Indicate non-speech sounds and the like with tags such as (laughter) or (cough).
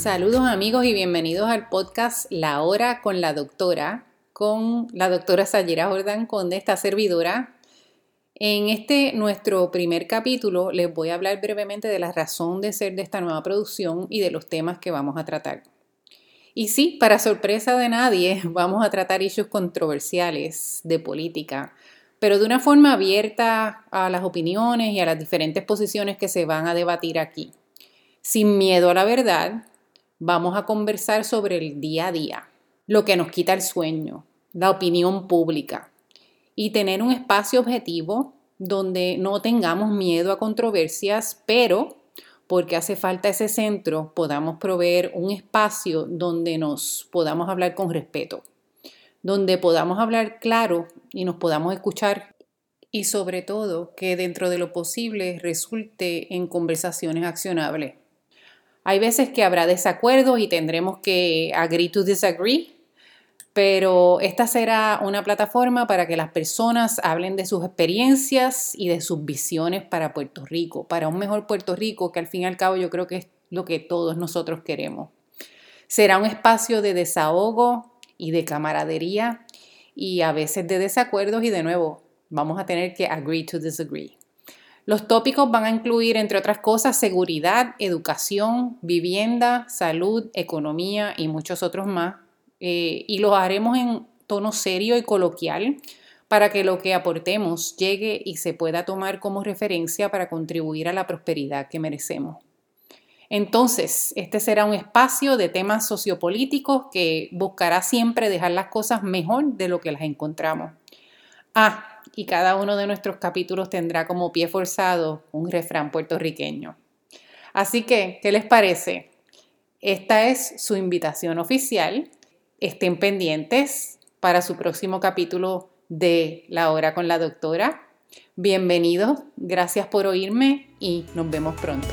Saludos amigos y bienvenidos al podcast La Hora con la Doctora, con la doctora Sayera Jordán, con esta servidora. En este nuestro primer capítulo les voy a hablar brevemente de la razón de ser de esta nueva producción y de los temas que vamos a tratar. Y sí, para sorpresa de nadie, (laughs) vamos a tratar issues controversiales de política, pero de una forma abierta a las opiniones y a las diferentes posiciones que se van a debatir aquí. Sin miedo a la verdad, vamos a conversar sobre el día a día, lo que nos quita el sueño, la opinión pública y tener un espacio objetivo donde no tengamos miedo a controversias, pero porque hace falta ese centro, podamos proveer un espacio donde nos podamos hablar con respeto, donde podamos hablar claro y nos podamos escuchar y sobre todo que dentro de lo posible resulte en conversaciones accionables. Hay veces que habrá desacuerdos y tendremos que agree to disagree, pero esta será una plataforma para que las personas hablen de sus experiencias y de sus visiones para Puerto Rico, para un mejor Puerto Rico, que al fin y al cabo yo creo que es lo que todos nosotros queremos. Será un espacio de desahogo y de camaradería y a veces de desacuerdos y de nuevo vamos a tener que agree to disagree. Los tópicos van a incluir, entre otras cosas, seguridad, educación, vivienda, salud, economía y muchos otros más eh, y lo haremos en tono serio y coloquial para que lo que aportemos llegue y se pueda tomar como referencia para contribuir a la prosperidad que merecemos. Entonces, este será un espacio de temas sociopolíticos que buscará siempre dejar las cosas mejor de lo que las encontramos. Ah, y cada uno de nuestros capítulos tendrá como pie forzado un refrán puertorriqueño. Así que, ¿qué les parece? Esta es su invitación oficial estén pendientes para su próximo capítulo de La Hora con la Doctora. Bienvenidos, gracias por oírme y nos vemos pronto.